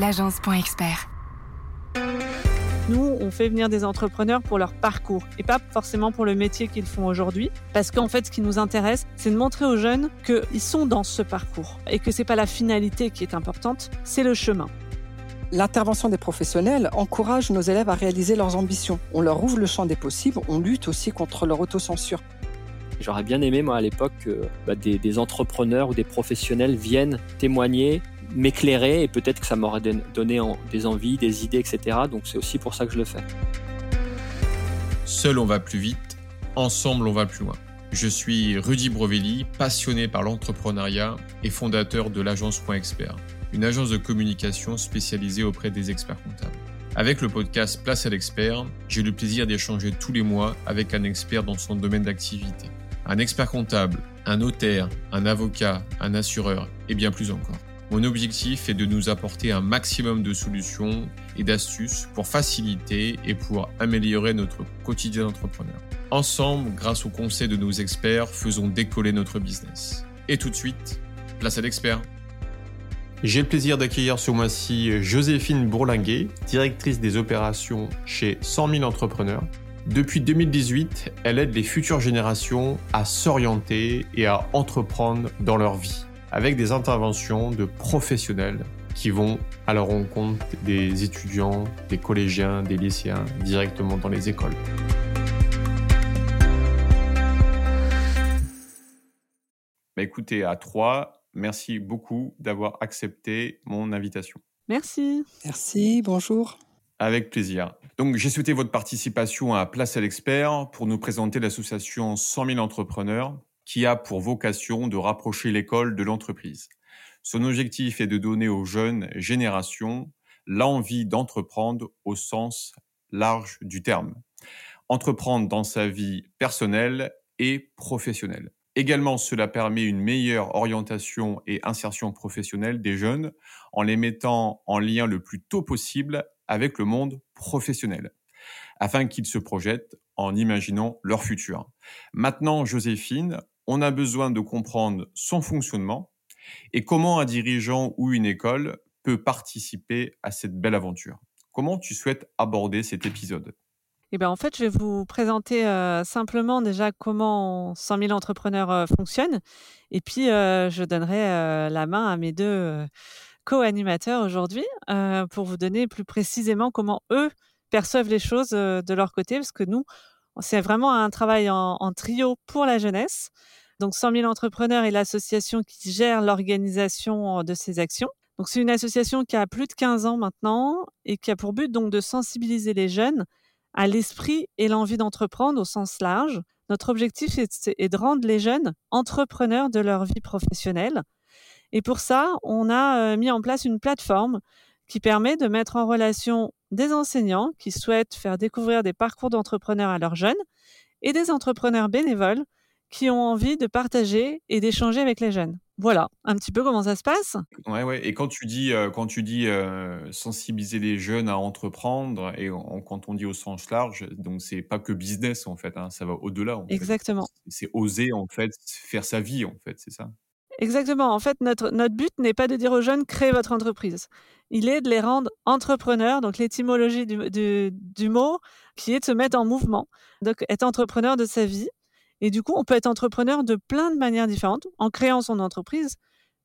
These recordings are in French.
l'agence.expert. Nous, on fait venir des entrepreneurs pour leur parcours et pas forcément pour le métier qu'ils font aujourd'hui. Parce qu'en fait, ce qui nous intéresse, c'est de montrer aux jeunes qu'ils sont dans ce parcours et que c'est pas la finalité qui est importante, c'est le chemin. L'intervention des professionnels encourage nos élèves à réaliser leurs ambitions. On leur ouvre le champ des possibles, on lutte aussi contre leur autocensure. J'aurais bien aimé, moi, à l'époque, que bah, des, des, entrepreneurs ou des professionnels viennent témoigner m'éclairer et peut-être que ça m'aurait donné des envies, des idées, etc. Donc c'est aussi pour ça que je le fais. Seul on va plus vite, ensemble on va plus loin. Je suis Rudy Brovelli, passionné par l'entrepreneuriat et fondateur de l'agence Point Expert, une agence de communication spécialisée auprès des experts comptables. Avec le podcast Place à l'expert, j'ai le plaisir d'échanger tous les mois avec un expert dans son domaine d'activité. Un expert comptable, un notaire, un avocat, un assureur et bien plus encore. Mon objectif est de nous apporter un maximum de solutions et d'astuces pour faciliter et pour améliorer notre quotidien d'entrepreneur. Ensemble, grâce aux conseils de nos experts, faisons décoller notre business. Et tout de suite, place à l'expert. J'ai le plaisir d'accueillir ce mois-ci Joséphine Bourlinguet, directrice des opérations chez 100 000 entrepreneurs. Depuis 2018, elle aide les futures générations à s'orienter et à entreprendre dans leur vie avec des interventions de professionnels qui vont à la rencontre des étudiants, des collégiens, des lycéens directement dans les écoles. Bah, écoutez, à trois, merci beaucoup d'avoir accepté mon invitation. Merci. Merci, bonjour. Avec plaisir. Donc, j'ai souhaité votre participation à Place à l'expert pour nous présenter l'association 100 000 entrepreneurs qui a pour vocation de rapprocher l'école de l'entreprise. Son objectif est de donner aux jeunes générations l'envie d'entreprendre au sens large du terme. Entreprendre dans sa vie personnelle et professionnelle. Également, cela permet une meilleure orientation et insertion professionnelle des jeunes en les mettant en lien le plus tôt possible avec le monde professionnel, afin qu'ils se projettent en imaginant leur futur. Maintenant, Joséphine, on a besoin de comprendre son fonctionnement et comment un dirigeant ou une école peut participer à cette belle aventure. Comment tu souhaites aborder cet épisode? Eh bien, en fait, je vais vous présenter euh, simplement déjà comment 100 000 entrepreneurs euh, fonctionnent. Et puis, euh, je donnerai la main à mes deux co-animateurs aujourd'hui pour vous donner plus précisément comment eux perçoivent les choses de leur côté. Parce que nous, c'est vraiment un travail en, trio pour la jeunesse. Donc 100 000 entrepreneurs est l'association qui gère l'organisation de ces actions. Donc c'est une association qui a plus de 15 ans maintenant et qui a pour but donc de sensibiliser les jeunes à l'esprit et l'envie d'entreprendre au sens large. Notre objectif est, de rendre les jeunes entrepreneurs de leur vie professionnelle. Et pour ça, on a euh, mis en place une plateforme qui permet de mettre en relation des enseignants qui souhaitent faire découvrir des parcours d'entrepreneurs à leurs jeunes et des entrepreneurs bénévoles qui ont envie de partager et d'échanger avec les jeunes. Voilà, un petit peu comment ça se passe. Ouais, ouais. Et quand tu dis, euh, quand tu dis euh, sensibiliser les jeunes à entreprendre, et quand on dit au sens large, donc c'est pas que business en fait, hein, ça va au-delà. Exactement. C'est oser en fait faire sa vie en fait, c'est ça? Exactement. En fait, notre, notre but n'est pas de dire aux jeunes créez votre entreprise. Il est de les rendre entrepreneurs, donc l'étymologie du, du, du mot, qui est de se mettre en mouvement. Donc être entrepreneur de sa vie et du coup, on peut être entrepreneur de plein de manières différentes, en créant son entreprise,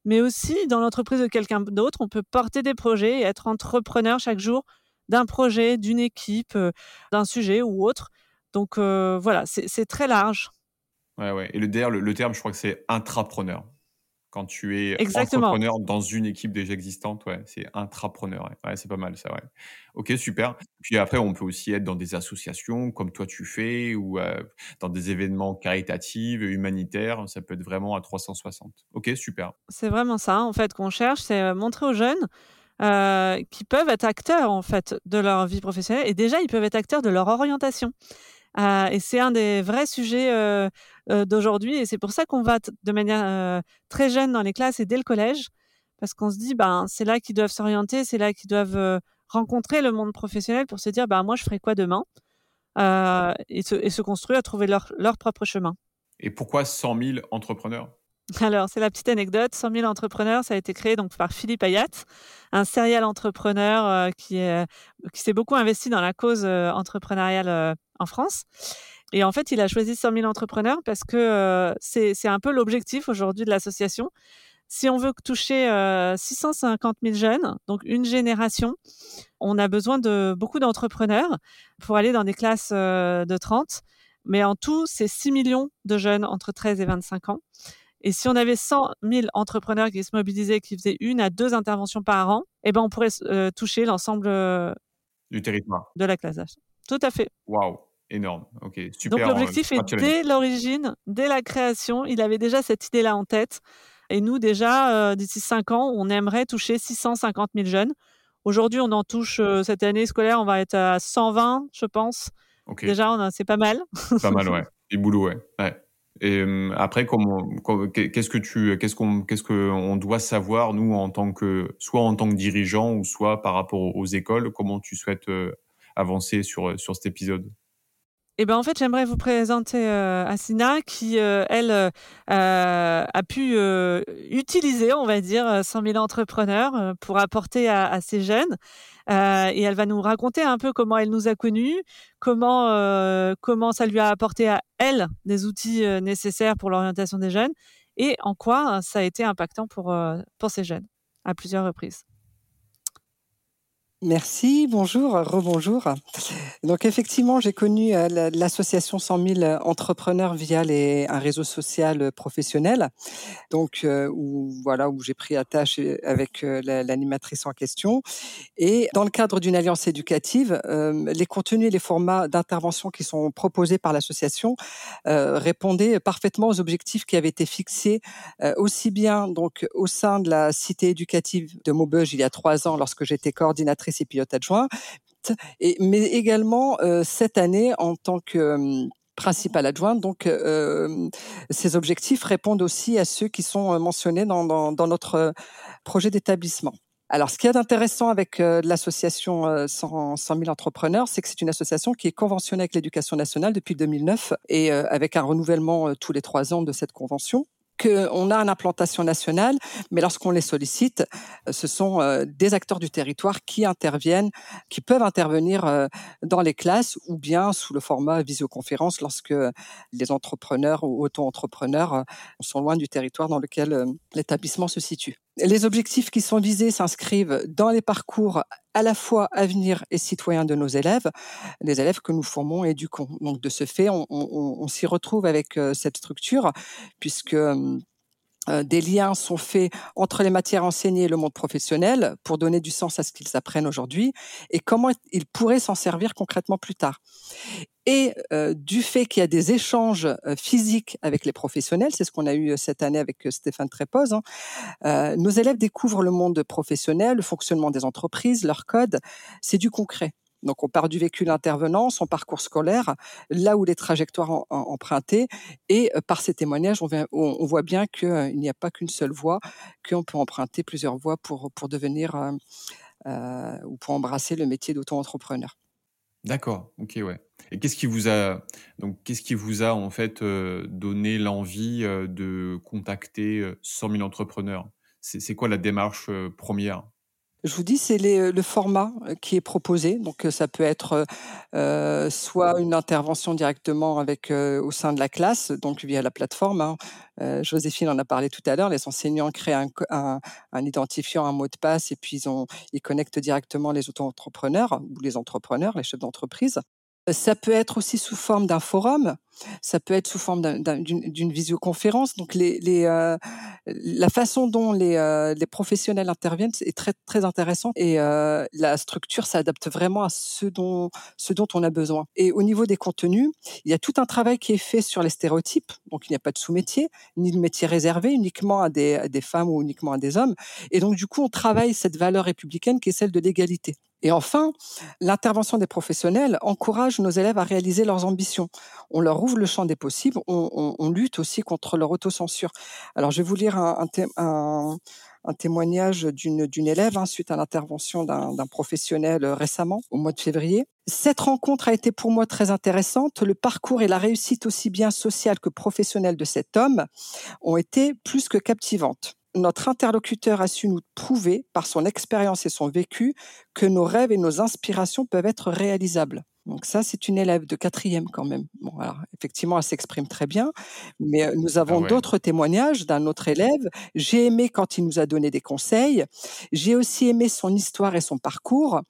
mais aussi dans l'entreprise de quelqu'un d'autre. On peut porter des projets et être entrepreneur chaque jour d'un projet, d'une équipe, euh, d'un sujet ou autre. Donc euh, voilà, c'est très large. Ouais, ouais. Et le, le terme, je crois que c'est intrapreneur quand tu es entrepreneur dans une équipe déjà existante, ouais, c'est intrapreneur. Ouais, c'est pas mal ça, ouais. Ok, super. Puis après, on peut aussi être dans des associations comme toi tu fais ou euh, dans des événements caritatifs, humanitaires. Ça peut être vraiment à 360. Ok, super. C'est vraiment ça, en fait, qu'on cherche, c'est euh, montrer aux jeunes euh, qui peuvent être acteurs en fait de leur vie professionnelle et déjà ils peuvent être acteurs de leur orientation. Euh, et c'est un des vrais sujets euh, euh, d'aujourd'hui. Et c'est pour ça qu'on va de manière très jeune dans les classes et dès le collège, parce qu'on se dit, ben, c'est là qu'ils doivent s'orienter, c'est là qu'ils doivent rencontrer le monde professionnel pour se dire, ben, moi, je ferai quoi demain et se, construire, trouver leur, leur propre chemin. Et pourquoi 100 000 entrepreneurs? Alors, c'est la petite anecdote. 100 000 entrepreneurs, ça a été créé donc par Philippe Ayat, un serial entrepreneur euh, qui, qui s'est beaucoup investi dans la cause euh, entrepreneuriale euh, en France. Et en fait, il a choisi 100 000 entrepreneurs parce que c'est un peu l'objectif aujourd'hui de l'association. Si on veut toucher 650 000 jeunes, donc une génération, on a besoin de beaucoup d'entrepreneurs pour aller dans des classes de 30. Mais en tout, c'est 6 millions de jeunes entre 13 et 25 ans. Et si on avait 100 000 entrepreneurs qui se mobilisaient, qui faisaient une à deux interventions par an, eh ben on pourrait euh, toucher l'ensemble euh, du territoire de la classe d'âge. Tout à fait. Waouh, énorme. Ok, super. Donc l'objectif est dès l'origine, dès la création, il avait déjà cette idée-là en tête. Et nous, déjà, euh, d'ici cinq ans, on aimerait toucher 650 000 jeunes. Aujourd'hui, on en touche, cette année scolaire, on va être à 120, je pense. Déjà, c'est pas mal. Pas mal, ouais. Du boulot, ouais. ouais. Et euh, après, qu'est-ce que tu, qu'est-ce qu'on, qu'est-ce qu'on doit savoir nous en tant que, soit en tant que dirigeant ou soit par rapport aux écoles, comment tu souhaites euh, avancer sur sur cet épisode? Eh ben en fait, j'aimerais vous présenter euh, Asina qui, elle, a pu utiliser, on va dire, 100 000 entrepreneurs pour apporter à, à ces jeunes. Euh, et elle va nous raconter un peu comment elle nous a connus, comment euh, comment ça lui a apporté à elle des outils euh, nécessaires pour l'orientation des jeunes et en quoi ça a été impactant pour pour ces jeunes à plusieurs reprises. Merci, bonjour, rebonjour. Donc effectivement, j'ai connu euh, l'association 100 000 entrepreneurs via un réseau social professionnel, donc euh, où voilà où j'ai pris attache avec euh, l'animatrice en question. Et dans le cadre d'une alliance éducative, les contenus et les formats d'intervention qui sont proposés par l'association répondaient parfaitement aux objectifs qui avaient été fixés aussi bien donc au sein de la cité éducative de Maubeuge il y a trois ans lorsque j'étais coordinatrice et pilote adjoint, et, mais également euh, cette année en tant que euh, principal adjoint. Donc, euh, ces objectifs répondent aussi à ceux qui sont mentionnés dans, notre projet d'établissement. Alors, ce qui est intéressant avec l'association 100, 000 entrepreneurs, c'est que c'est une association qui est conventionnée avec l'éducation nationale depuis 2009 et avec un renouvellement tous les trois ans de cette convention qu'on a une implantation nationale, mais lorsqu'on les sollicite, euh, ce sont euh, des acteurs du territoire qui interviennent, qui peuvent intervenir euh, dans les classes ou bien sous le format visioconférence lorsque les entrepreneurs ou auto-entrepreneurs sont loin du territoire dans lequel l'établissement se situe. Les objectifs qui sont visés s'inscrivent dans les parcours à la fois avenir et citoyen de nos élèves, les élèves que nous formons et éduquons. Donc de ce fait, on, s'y retrouve avec euh, cette structure, puisque euh, euh, des liens sont faits entre les matières enseignées et le monde professionnel pour donner du sens à ce qu'ils apprennent aujourd'hui et comment ils pourraient s'en servir concrètement plus tard. Et euh, du fait qu'il y a des échanges euh, physiques avec les professionnels, c'est ce qu'on a eu cette année avec Stéphane Trépoz, hein, nos élèves découvrent le monde professionnel, le fonctionnement des entreprises, leurs codes, c'est du concret. Donc on part du vécu d'intervenant, son parcours scolaire, là où les trajectoires empruntées, et euh, par ces témoignages, on, voit bien qu'il euh, n'y a pas qu'une seule voie, qu'on peut emprunter plusieurs voies pour, pour devenir euh, ou pour embrasser le métier d'auto-entrepreneur. D'accord, ok, ouais. Et qu'est-ce qui vous a donc qu'est-ce qui vous a en fait donné l'envie de contacter 100 000 entrepreneurs? C'est quoi la démarche première? Je vous dis, c'est le format euh, qui est proposé. Donc, euh, ça peut être euh, soit une intervention directement avec au sein de la classe, donc via la plateforme. Hein. Joséphine en a parlé tout à l'heure. Les enseignants créent un, un, un, identifiant, un mot de passe, et puis ils, ont, ils connectent directement les auto-entrepreneurs ou les entrepreneurs, les chefs d'entreprise. Ça peut être aussi sous forme d'un forum, ça peut être sous forme d'une visioconférence. Donc, les, les, euh, la façon dont les, euh, les, professionnels interviennent est très très intéressante et euh, la structure s'adapte vraiment à ce dont ce dont on a besoin. Et au niveau des contenus, il y a tout un travail qui est fait sur les stéréotypes. Donc, il n'y a pas de sous-métier ni de métier réservé uniquement à des, à des femmes ou uniquement à des hommes. Et donc, du coup, on travaille cette valeur républicaine qui est celle de l'égalité. Et enfin, l'intervention des professionnels encourage nos élèves à réaliser leurs ambitions. On leur ouvre le champ des possibles, on, lutte aussi contre leur autocensure. Alors, je vais vous lire un, témoignage d'une d'une élève hein, suite à l'intervention d'un professionnel euh, récemment, au mois de février. Cette rencontre a été pour moi très intéressante. Le parcours et la réussite aussi bien sociale que professionnelle de cet homme ont été plus que captivantes notre interlocuteur a su nous prouver, par son expérience et son vécu, que nos rêves et nos inspirations peuvent être réalisables. Donc ça, c'est une élève de quatrième quand même. Bon, alors effectivement, elle s'exprime très bien, mais euh, nous avons ah d'autres témoignages d'un autre élève. J'ai aimé quand il nous a donné des conseils. J'ai aussi aimé son histoire et son parcours.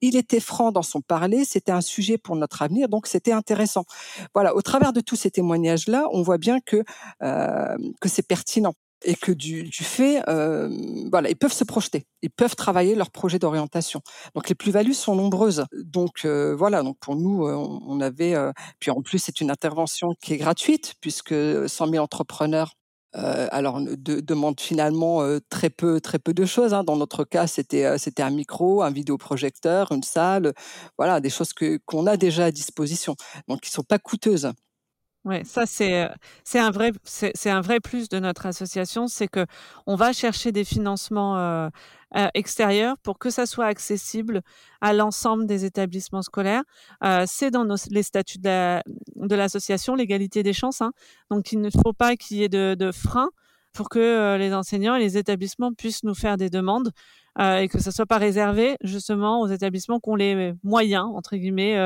Il était franc dans son parler. C'était un sujet pour notre avenir, donc c'était intéressant. Voilà, au travers de tous ces témoignages-là, on voit bien que euh, que c'est pertinent et que du, du fait, euh, voilà, ils peuvent se projeter, ils peuvent travailler leur projet d'orientation. Donc les plus-values sont nombreuses. Donc euh, voilà, donc pour nous, euh, on, avait, euh, puis en plus c'est une intervention qui est gratuite puisque 100 000 entrepreneurs. alors de, finalement très peu très peu de choses. Hein. Dans notre cas, c'était c'était un micro, un vidéoprojecteur, une salle, voilà, des choses que qu'on a déjà à disposition, donc qui sont pas coûteuses. Ouais, ça c'est c'est un vrai c'est un vrai plus de notre association, c'est que on va chercher des financements euh, euh, extérieurs pour que ça soit accessible à l'ensemble des établissements scolaires. Euh, c'est dans nos, les statuts de l'association l'égalité des chances, hein. donc il ne faut pas qu'il y ait de, de frein pour que les enseignants et les établissements puissent nous faire des demandes et que ça soit pas réservé justement aux établissements qui ont les moyens entre guillemets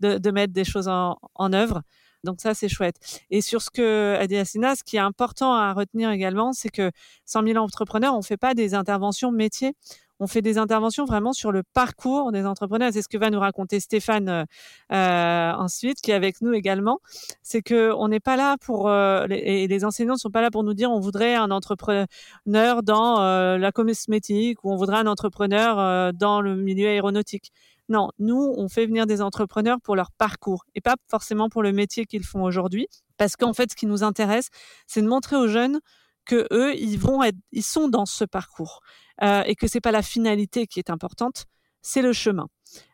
de, de mettre des choses en, en œuvre. Donc ça, c'est chouette. Et sur ce que a dit Assina, ce qui est important à retenir également, c'est que 100 000 entrepreneurs, on fait pas des interventions métiers. On fait des interventions vraiment sur le parcours des entrepreneurs. C'est ce que va nous raconter Stéphane euh, euh ensuite, qui est avec nous également. C'est que on n'est pas là pour euh, et les enseignants ne sont pas là pour nous dire on voudrait un entrepreneur dans euh, la cosmétique ou on voudrait un entrepreneur euh, dans le milieu aéronautique. Non, nous, on fait venir des entrepreneurs pour leur parcours et pas forcément pour le métier qu'ils font aujourd'hui. Parce qu'en fait, ce qui nous intéresse, c'est de montrer aux jeunes que eux, ils vont être, ils sont dans ce parcours euh, et que c'est pas la finalité qui est importante, c'est le chemin.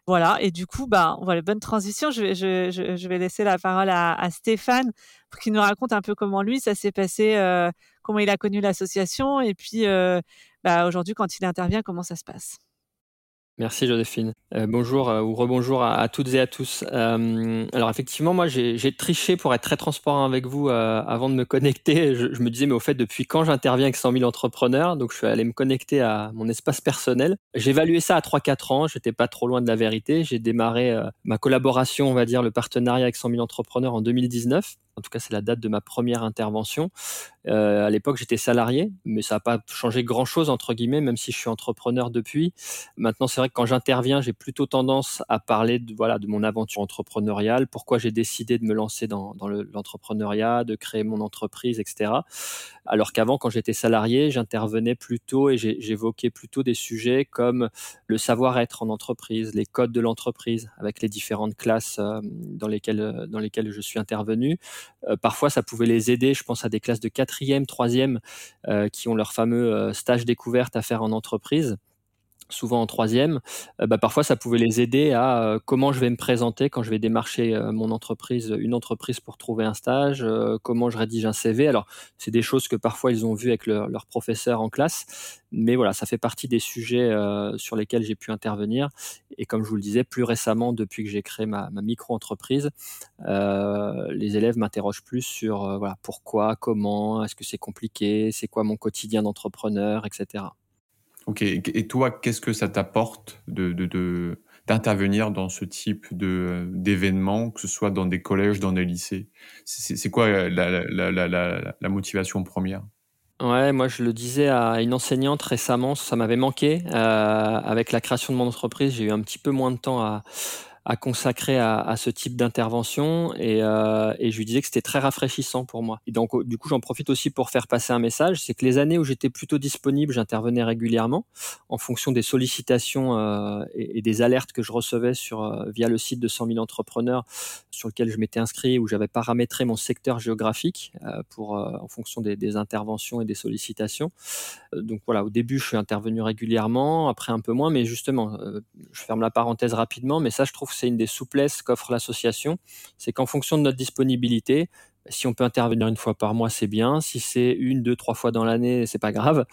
Voilà. Et du coup, bah, on voit les bonnes transitions. Je vais, je, je, vais laisser la parole à, à, Stéphane pour qu'il nous raconte un peu comment lui ça s'est passé, euh, comment il a connu l'association et puis euh, bah, aujourd'hui quand il intervient, comment ça se passe. Merci Joséphine. Euh, bonjour euh, ou rebonjour à, toutes et à tous. Euh, alors effectivement, moi j'ai triché pour être très transparent avec vous avant de me connecter. Je, je, me disais mais au fait depuis quand j'interviens avec 100 000 entrepreneurs? Donc je suis allé me connecter à mon espace personnel. J'ai évalué ça à 3-4 ans. J'étais pas trop loin de la vérité. J'ai démarré ma collaboration, on va dire le partenariat avec 100 000 entrepreneurs en 2019. En tout cas, c'est la date de ma première intervention. Euh, à l'époque, j'étais salarié, mais ça n'a pas changé grand-chose, entre guillemets, même si je suis entrepreneur depuis. Maintenant, c'est vrai que quand j'interviens, j'ai plutôt tendance à parler de, voilà, de mon aventure entrepreneuriale, pourquoi j'ai décidé de me lancer dans, l'entrepreneuriat, de créer mon entreprise, etc. Alors qu'avant, quand j'étais salarié, j'intervenais plutôt et j'évoquais plutôt des sujets comme le savoir-être en entreprise, les codes de l'entreprise, avec les différentes classes euh, dans, lesquelles, dans lesquelles je suis intervenu. Euh, parfois, ça pouvait les aider. Je pense à des classes de quatrième, troisième, euh, qui ont leur fameux euh, stage découverte à faire en entreprise souvent en troisième, euh, bah, parfois ça pouvait les aider à euh, comment je vais me présenter quand je vais démarcher euh, mon entreprise, une entreprise pour trouver un stage, comment je rédige un CV. Alors c'est des choses que parfois ils ont vues avec leur, leur, professeur en classe, mais voilà, ça fait partie des sujets sur lesquels j'ai pu intervenir. Et comme je vous le disais, plus récemment, depuis que j'ai créé ma, micro-entreprise, les élèves m'interrogent plus sur pourquoi, comment, est-ce que c'est compliqué, c'est quoi mon quotidien d'entrepreneur, etc. Ok, et toi, qu'est-ce que ça t'apporte de, d'intervenir dans ce type de, d'événements, que ce soit dans des collèges, dans des lycées? C'est, quoi la, motivation première? Ouais, moi je le disais à une enseignante récemment, ça m'avait manqué. Euh, avec la création de mon entreprise, j'ai eu un petit peu moins de temps à, à consacrer à, ce type d'intervention et, euh, et, je lui disais que c'était très rafraîchissant pour moi. Et donc du coup j'en profite aussi pour faire passer un message, c'est que les années où j'étais plutôt disponible, j'intervenais régulièrement en fonction des sollicitations euh, et, des alertes que je recevais sur euh, via le site de 100 000 entrepreneurs sur lequel je m'étais inscrit où j'avais paramétré mon secteur géographique euh, pour euh, en fonction des, des, interventions et des sollicitations. donc voilà, au début je suis intervenu régulièrement, après un peu moins, mais justement je ferme la parenthèse rapidement, mais ça je trouve c'est une des souplesses qu'offre l'association, c'est qu'en fonction de notre disponibilité, si on peut intervenir une fois par mois, c'est bien. Si c'est une, deux, trois fois dans l'année, c'est pas grave.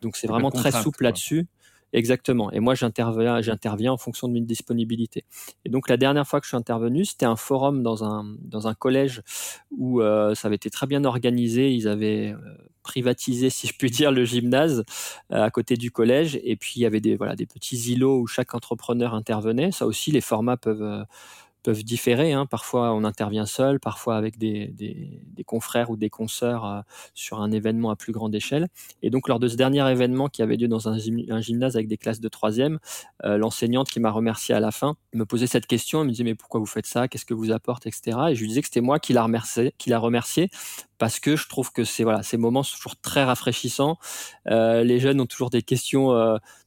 Donc c'est vraiment très souple là-dessus. Exactement. Et moi, j'interviens, en fonction de mes disponibilités. Et donc, la dernière fois que je suis intervenu, c'était un forum dans un, collège où euh, ça avait été très bien organisé. Ils avaient euh, privatisé, si je puis dire, le gymnase euh, à côté du collège. Et puis, il y avait des petits îlots où chaque entrepreneur intervenait. Ça aussi, les formats peuvent peuvent différer. Hein. Parfois, on intervient seul, parfois avec des, confrères ou des consoeurs euh, sur un événement à plus grande échelle. Et donc, lors de ce dernier événement qui avait lieu dans un, gymnase avec des classes de troisième, euh, l'enseignante qui m'a remercié à la fin me posait cette question. Elle me disait mais pourquoi vous faites ça? Qu'est-ce que vous apporte, etc. Et je lui disais que c'était moi qui l'a remercié, qui l'a remercié parce que je trouve que c'est voilà, ces moments sont toujours très rafraîchissants. Euh, les jeunes ont toujours des questions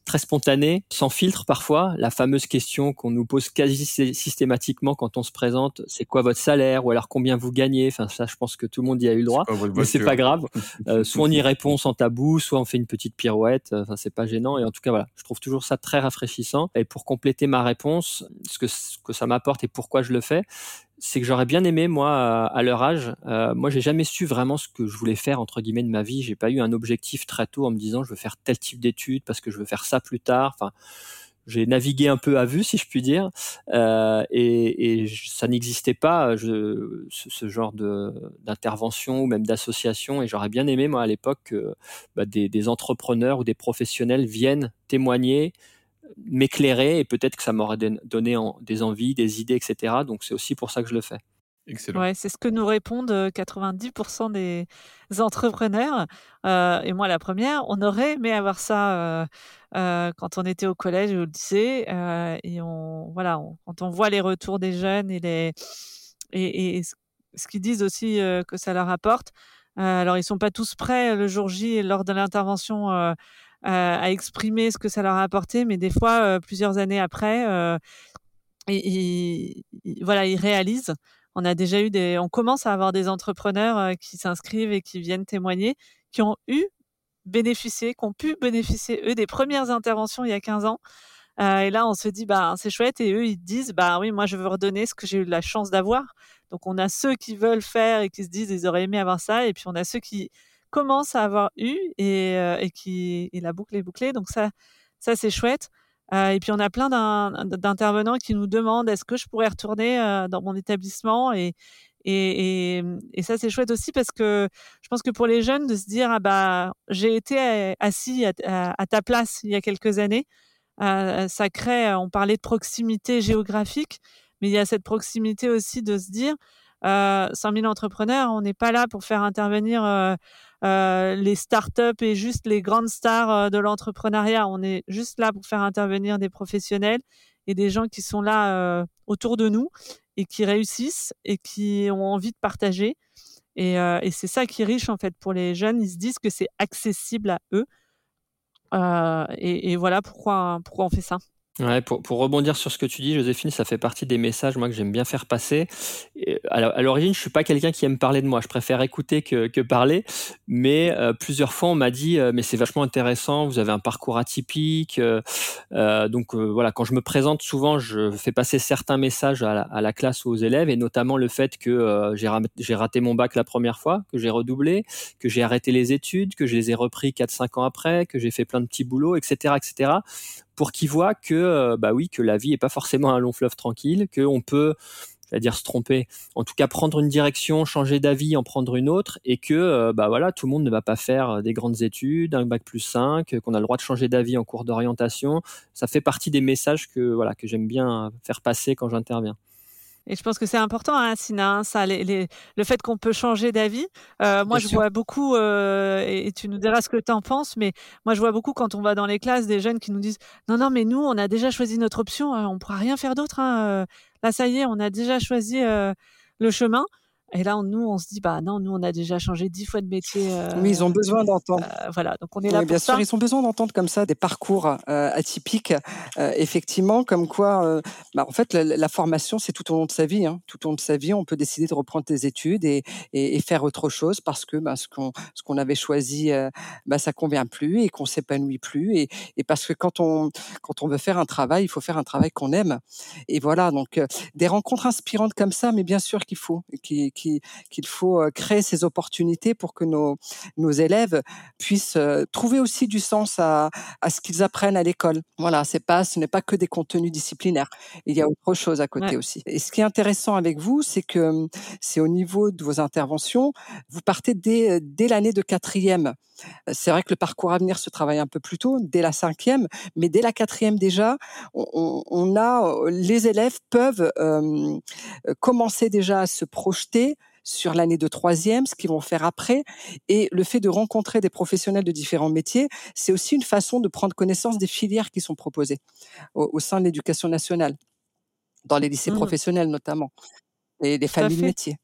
très spontanées, sans filtre parfois. La fameuse question qu'on nous pose quasi systématiquement quand on se présente, c'est quoi votre salaire ou alors combien vous gagnez? Enfin ça, je pense que tout le monde y a eu le droit, mais c'est pas grave. Euh, soit on y répond sans tabou, soit on fait une petite pirouette. Enfin c'est pas gênant. Et en tout cas voilà, je trouve toujours ça très rafraîchissant. Et pour compléter ma réponse, ce que ce que ça m'apporte et pourquoi je le fais, c'est que j'aurais bien aimé moi à leur âge. Euh, moi, j'ai jamais su vraiment ce que je voulais faire entre guillemets de ma vie. J'ai pas eu un objectif très tôt en me disant je veux faire tel type d'études parce que je veux faire ça plus tard. Enfin, j'ai navigué un peu à vue, si je puis dire, euh, et, ça n'existait pas je, ce, genre d'intervention ou même d'association. Et j'aurais bien aimé moi à l'époque que bah, des entrepreneurs ou des professionnels viennent témoigner m'éclairer et peut-être que ça m'aurait donné des envies, des idées, etc. Donc c'est aussi pour ça que je le fais. Excellent. Ouais, c'est ce que nous répondent 90% euh, des entrepreneurs. Euh, et moi, la première, on aurait aimé avoir ça euh, euh, quand on était au collège ou au lycée. Euh, et on, voilà, quand on voit les retours des jeunes et, les, et, et ce qu'ils disent aussi que ça leur apporte. alors, ils sont pas tous prêts le jour J lors de l'intervention euh, à exprimer ce que ça leur a apporté, mais des fois, euh, plusieurs années après, euh, voilà, ils réalisent. On a déjà eu des, on commence à avoir des entrepreneurs qui s'inscrivent et qui viennent témoigner, qui ont eu bénéficié, qui ont pu bénéficier eux des premières interventions il y a 15 ans. Euh, et là, on se dit, bah, c'est chouette. Et eux, ils disent, bah oui, moi, je veux redonner ce que j'ai eu la chance d'avoir. Donc, on a ceux qui veulent faire et qui se disent, ils auraient aimé avoir ça. Et puis, on a ceux qui commence à avoir eu et, euh, et qui et la boucle est bouclée. Donc ça, ça c'est chouette. Euh, et puis on a plein d'intervenants qui nous demandent est-ce que je pourrais retourner euh, dans mon établissement et et, et, et ça c'est chouette aussi parce que je pense que pour les jeunes de se dire ah bah j'ai été assis à, ta place il y a quelques années, euh, ça crée. On parlait de proximité géographique, mais il y a cette proximité aussi de se dire euh, 100 000 entrepreneurs, on n'est pas là pour faire intervenir euh, euh, les startups et juste les grandes stars euh, de l'entrepreneuriat. On est juste là pour faire intervenir des professionnels et des gens qui sont là euh, autour de nous et qui réussissent et qui ont envie de partager. Et, euh, et c'est ça qui est riche en fait pour les jeunes. Ils se disent que c'est accessible à eux. Et, et, voilà pourquoi, pourquoi on fait ça. Pour, rebondir sur ce que tu dis, Joséphine, ça fait partie des messages moi que j'aime bien faire passer. à l'origine, je suis pas quelqu'un qui aime parler de moi. Je préfère écouter que, parler. Mais euh, plusieurs fois, on m'a dit, euh, mais c'est vachement intéressant. Vous avez un parcours atypique. Euh, donc voilà, quand je me présente, souvent, je fais passer certains messages à la, classe ou aux élèves, et notamment le fait que j'ai raté, raté mon bac la première fois, que j'ai redoublé, que j'ai arrêté les études, que je les ai repris 4-5 ans après, que j'ai fait plein de petits boulots, etc., etc pour qu'ils voient que euh, bah oui que la vie est pas forcément un long fleuve tranquille, qu'on peut c'est-à-dire se tromper, en tout cas prendre une direction, changer d'avis, en prendre une autre, et que euh, bah voilà, tout le monde ne va pas faire des grandes études, un bac plus 5, qu'on a le droit de changer d'avis en cours d'orientation. Ça fait partie des messages que voilà que j'aime bien faire passer quand j'interviens. Et je pense que c'est important, hein, Sina, hein, ça, les, les, le fait qu'on peut changer d'avis. Euh, moi, Bien je sûr. vois beaucoup, euh, et tu nous diras ce que tu en penses, mais moi, je vois beaucoup quand on va dans les classes des jeunes qui nous disent Non, non, mais nous, on a déjà choisi notre option, hein, on ne pourra rien faire d'autre. Hein, euh, là, ça y est, on a déjà choisi euh, le chemin. Et là, nous, on se dit, bah non, nous, on a déjà changé dix fois de métier. Euh, oui, ils ont besoin d'entendre. Euh, voilà, donc on est là pour bien ça. sûr, ils ont besoin d'entendre comme ça des parcours euh, atypiques, effectivement, comme quoi, bah, en fait, la, la formation, c'est tout au long de sa vie. Hein. Tout au long de sa vie, on peut décider de reprendre des études et, et, et faire autre chose parce que bah, ce qu'on ce qu'on avait choisi, bah, ça convient plus et qu'on s'épanouit plus. Et, et parce que quand on quand on veut faire un travail, il faut faire un travail qu'on aime. Et voilà, donc des rencontres inspirantes comme ça, mais bien sûr qu'il faut qu'il faut créer ces opportunités pour que nos, nos élèves puissent trouver aussi du sens à, à ce qu'ils apprennent à l'école. Voilà, c'est pas, ce n'est pas que des contenus disciplinaires. Il y a autre chose à côté aussi. Et ce qui est intéressant avec vous, c'est que c'est au niveau de vos interventions, vous partez dès, dès l'année de quatrième. C'est vrai que le parcours à venir se travaille un peu plus tôt, dès la cinquième, mais dès la quatrième déjà, on, on a les élèves peuvent euh, commencer déjà à se projeter sur l'année de troisième, ce qu'ils vont faire après. Et le fait de rencontrer des professionnels de différents métiers, c'est aussi une façon de prendre connaissance des filières qui sont proposées au, sein de l'éducation nationale, dans les lycées mmh. professionnels notamment, et les familles de métiers.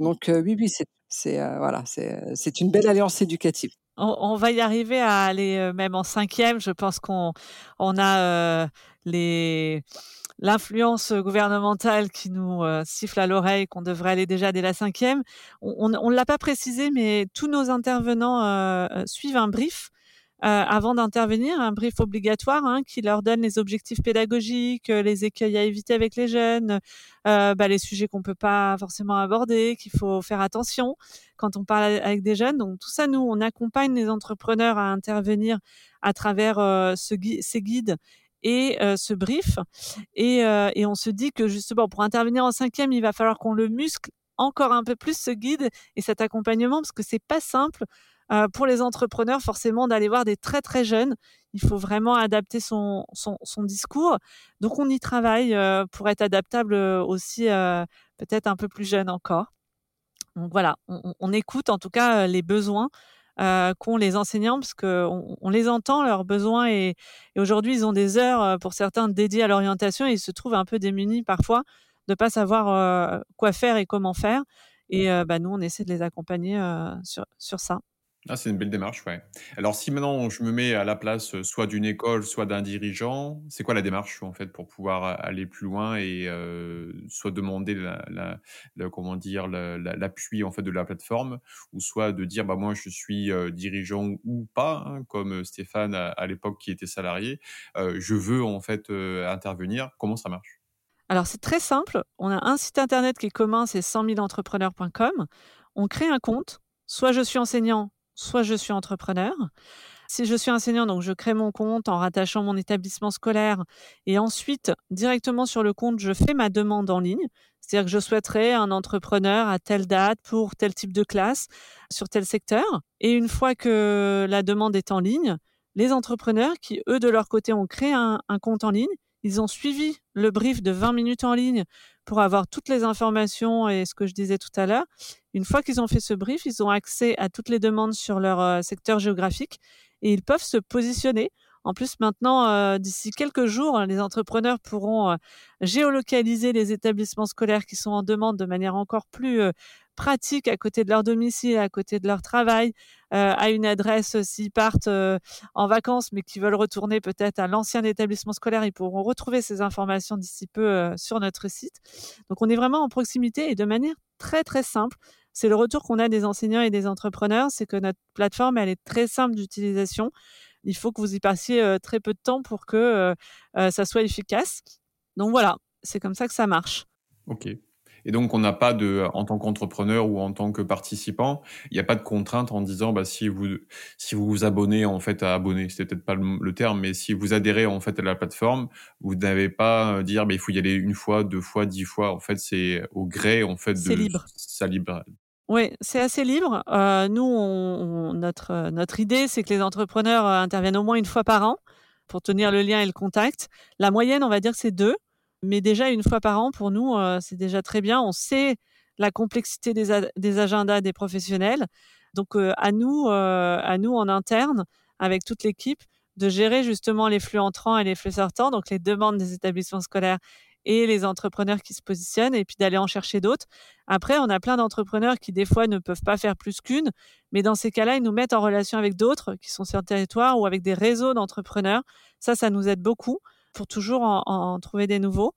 Donc euh, oui, oui, c'est euh, voilà, c'est une belle alliance éducative. On, va y arriver à aller euh, même en cinquième. Je pense qu'on on a les l'influence gouvernementale qui nous euh, siffle à l'oreille qu'on devrait aller déjà dès la cinquième. On ne l'a pas précisé, mais tous nos intervenants euh, euh, suivent un brief avant d'intervenir, un brief obligatoire hein, qui leur donne les objectifs pédagogiques, les écueils à éviter avec les jeunes, bah, les sujets qu'on peut pas forcément aborder, qu'il faut faire attention quand on parle avec des jeunes. Donc tout ça, nous, on accompagne les entrepreneurs à intervenir à travers ce ces guides et euh, ce brief. Et, euh, et, on se dit que justement, pour intervenir en cinquième, il va falloir qu'on le muscle encore un peu plus ce guide et cet accompagnement parce que c'est pas simple euh, pour les entrepreneurs forcément d'aller voir des très très jeunes. Il faut vraiment adapter son, discours. Donc on y travaille euh, pour être adaptable aussi euh, peut-être un peu plus jeune encore. Donc voilà, on, écoute en tout cas les besoins qu'ont les enseignants, parce qu'on on les entend, leurs besoins, et, aujourd'hui, ils ont des heures, pour certains, dédiées à l'orientation, ils se trouvent un peu démunis parfois de ne pas savoir quoi faire et comment faire. Et bah, nous, on essaie de les accompagner sur ça. Ah, c'est une belle démarche, ouais. Alors, si maintenant je me mets à la place soit d'une école, soit d'un dirigeant, c'est quoi la démarche en fait pour pouvoir aller plus loin et soit demander la, comment dire l'appui en fait de la plateforme, ou soit de dire bah moi je suis dirigeant ou pas, hein, comme Stéphane à, l'époque qui était salarié, je veux en fait intervenir. Comment ça marche? Alors c'est très simple. On a un site internet qui est commun, c'est 100 000entrepreneurs.com. On crée un compte. Soit je suis enseignant, soit je suis entrepreneur. Si je suis enseignant, donc je crée mon compte en rattachant mon établissement scolaire et ensuite directement sur le compte, je fais ma demande en ligne. C'est-à-dire que je souhaiterais un entrepreneur à telle date pour tel type de classe sur tel secteur. Et une fois que la demande est en ligne, les entrepreneurs qui, eux, de leur côté, ont créé un, compte en ligne, ils ont suivi le brief de 20 minutes en ligne pour avoir toutes les informations et ce que je disais tout à l'heure. Une fois qu'ils ont fait ce brief, ils ont accès à toutes les demandes sur leur euh, secteur géographique et ils peuvent se positionner. En plus, maintenant, euh, d'ici quelques jours, les entrepreneurs pourront euh, géolocaliser les établissements scolaires qui sont en demande de manière encore plus pratique à côté de leur domicile, à côté de leur travail, euh, à une adresse s'ils partent euh, en vacances mais qui veulent retourner peut-être à l'ancien établissement scolaire, ils pourront retrouver ces informations d'ici peu euh, sur notre site. Donc on est vraiment en proximité et de manière très très simple. C'est le retour qu'on a des enseignants et des entrepreneurs, c'est que notre plateforme elle est très simple d'utilisation. Il faut que vous y passiez très peu de temps pour que ça soit efficace. Donc voilà, c'est comme ça que ça marche. Ok. Et donc, on n'a pas de, en tant qu'entrepreneur ou en tant que participant, il n'y a pas de contrainte en disant, bah, si vous, si vous vous abonnez, en fait, à abonner, c'est peut-être pas le, terme, mais si vous adhérez, en fait, à la plateforme, vous n'avez pas à dire, bah, il faut y aller une fois, deux fois, dix fois. En fait, c'est au gré, en fait, de. C'est libre. Ça libre. Oui, c'est assez libre. Euh, nous, on, notre, notre idée, c'est que les entrepreneurs euh, interviennent au moins une fois par an pour tenir le lien et le contact. La moyenne, on va dire, c'est deux. Mais déjà, une fois par an, pour nous, euh, c'est déjà très bien. On sait la complexité des, agendas des professionnels. Donc, euh, à nous, euh, à nous en interne, avec toute l'équipe, de gérer justement les flux entrants et les flux sortants, donc les demandes des établissements scolaires et les entrepreneurs qui se positionnent, et puis d'aller en chercher d'autres. Après, on a plein d'entrepreneurs qui, des fois, ne peuvent pas faire plus qu'une, mais dans ces cas-là, ils nous mettent en relation avec d'autres qui sont sur le territoire ou avec des réseaux d'entrepreneurs. Ça, ça nous aide beaucoup pour toujours en, trouver des nouveaux.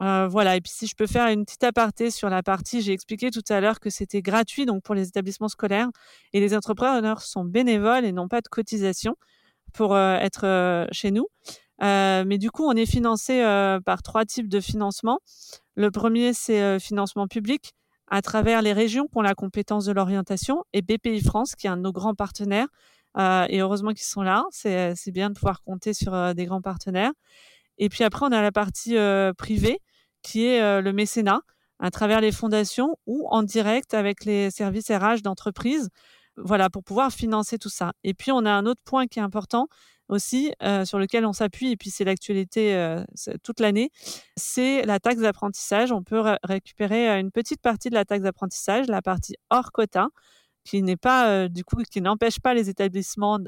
Euh, voilà, et puis si je peux faire une petite aparté sur la partie, j'ai expliqué tout à l'heure que c'était gratuit donc pour les établissements scolaires et les entrepreneurs sont bénévoles et n'ont pas de cotisation pour euh, être euh, chez nous. mais du coup, on est financé par trois types de financement. Le premier, c'est financement public à travers les régions qui ont la compétence de l'orientation et BPI France, qui est un de nos grands partenaires. Euh, et heureusement qu'ils sont là. C'est bien de pouvoir compter sur euh, des grands partenaires. Et puis après, on a la partie euh, privée, qui est le mécénat, à travers les fondations ou en direct avec les services RH d'entreprise, voilà, pour pouvoir financer tout ça. Et puis, on a un autre point qui est important, aussi, sur lequel on s'appuie, et puis c'est l'actualité toute l'année, c'est la taxe d'apprentissage. On peut récupérer une petite partie de la taxe d'apprentissage, la partie hors quota, qui n'est pas du coup qui n'empêche pas les établissements,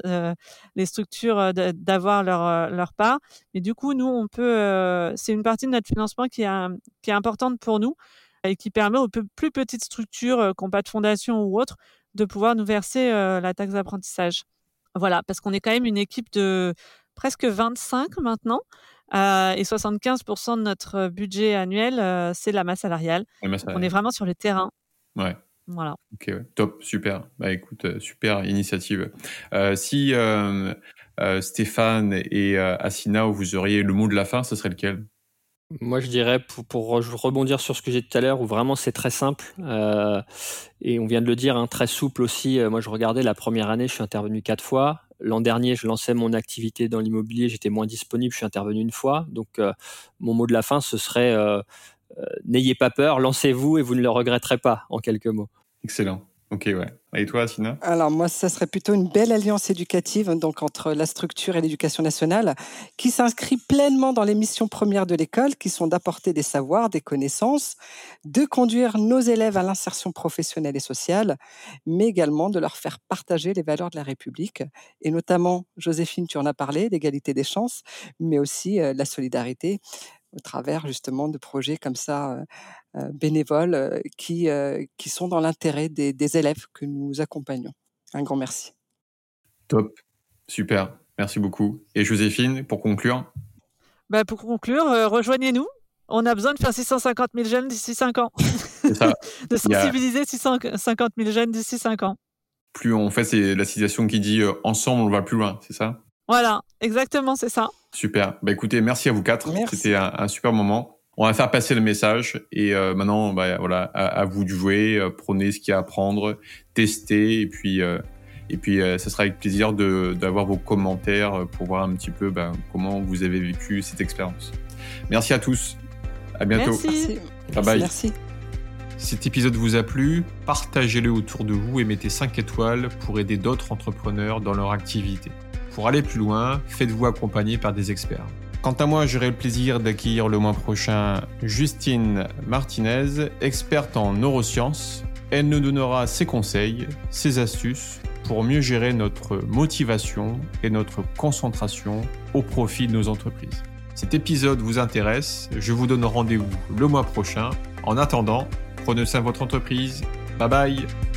les structures d'avoir leur leur part. Mais du coup, nous, on peut, c'est une partie de notre financement qui est qui est importante pour nous et qui permet aux plus petites structures, qui n'ont pas de fondation ou autre, de pouvoir nous verser la taxe d'apprentissage. Voilà, parce qu'on est quand même une équipe de presque 25 maintenant. Euh, et 75% de notre budget annuel, euh, c'est la masse salariale. On est vraiment sur le terrain. Ouais. Voilà. Ok, top, super. Bah écoute, euh, super initiative. si Stéphane et Assina, vous auriez le mot de la fin, ce serait lequel? Moi, je dirais, pour, rebondir sur ce que j'ai dit tout à l'heure, où vraiment c'est très simple, euh, et on vient de le dire, hein, très souple aussi. Euh, moi, je regardais la première année, je suis intervenu quatre fois. L'an dernier, je lançais mon activité dans l'immobilier, j'étais moins disponible, je suis intervenu une fois. Donc, euh, mon mot de la fin, ce serait n'ayez pas peur, lancez-vous et vous ne le regretterez pas, en quelques mots. Excellent. Ok, ouais. Et toi, Sina? Alors moi, ça serait plutôt une belle alliance éducative donc entre la structure et l'éducation nationale, qui s'inscrit pleinement dans les missions premières de l'école, qui sont d'apporter des savoirs, des connaissances, de conduire nos élèves à l'insertion professionnelle et sociale, mais également de leur faire partager les valeurs de la République, et notamment, Joséphine, tu en as parlé, l'égalité des chances, mais aussi euh, la solidarité au travers justement de projets comme ça euh, euh, bénévoles euh, qui, qui sont dans l'intérêt des, des, élèves que nous accompagnons. Un grand merci. Top, super, merci beaucoup. Et Joséphine, pour conclure? Bah Pour conclure, rejoignez-nous. On a besoin de faire 650 000 jeunes d'ici 5 ans. Ça. de sensibiliser 650 000 jeunes d'ici 5 ans. Plus on fait, c'est la situation qui dit ensemble, on va plus loin, c'est ça? Voilà, exactement, c'est ça. Super. Bah écoutez, merci à vous quatre. C'était un, super moment. On va faire passer le message et euh, maintenant, bah, voilà, à, vous de jouer. Euh, prenez ce qu'il y a à prendre, testez et puis euh, et puis ça sera avec plaisir d'avoir vos commentaires pour voir un petit peu bah, comment vous avez vécu cette expérience. Merci à tous. À bientôt. Merci. Bye bye. Merci. Cet épisode vous a plu, partagez-le autour de vous et mettez 5 étoiles pour aider d'autres entrepreneurs dans leur activité. Pour aller plus loin, faites-vous accompagner par des experts. Quant à moi, j'aurai le plaisir d'accueillir le mois prochain Justine Martinez, experte en neurosciences. Elle nous donnera ses conseils, ses astuces pour mieux gérer notre motivation et notre concentration au profit de nos entreprises. Cet épisode vous intéresse, je vous donne rendez-vous le mois prochain. En attendant, prenez soin de votre entreprise. Bye bye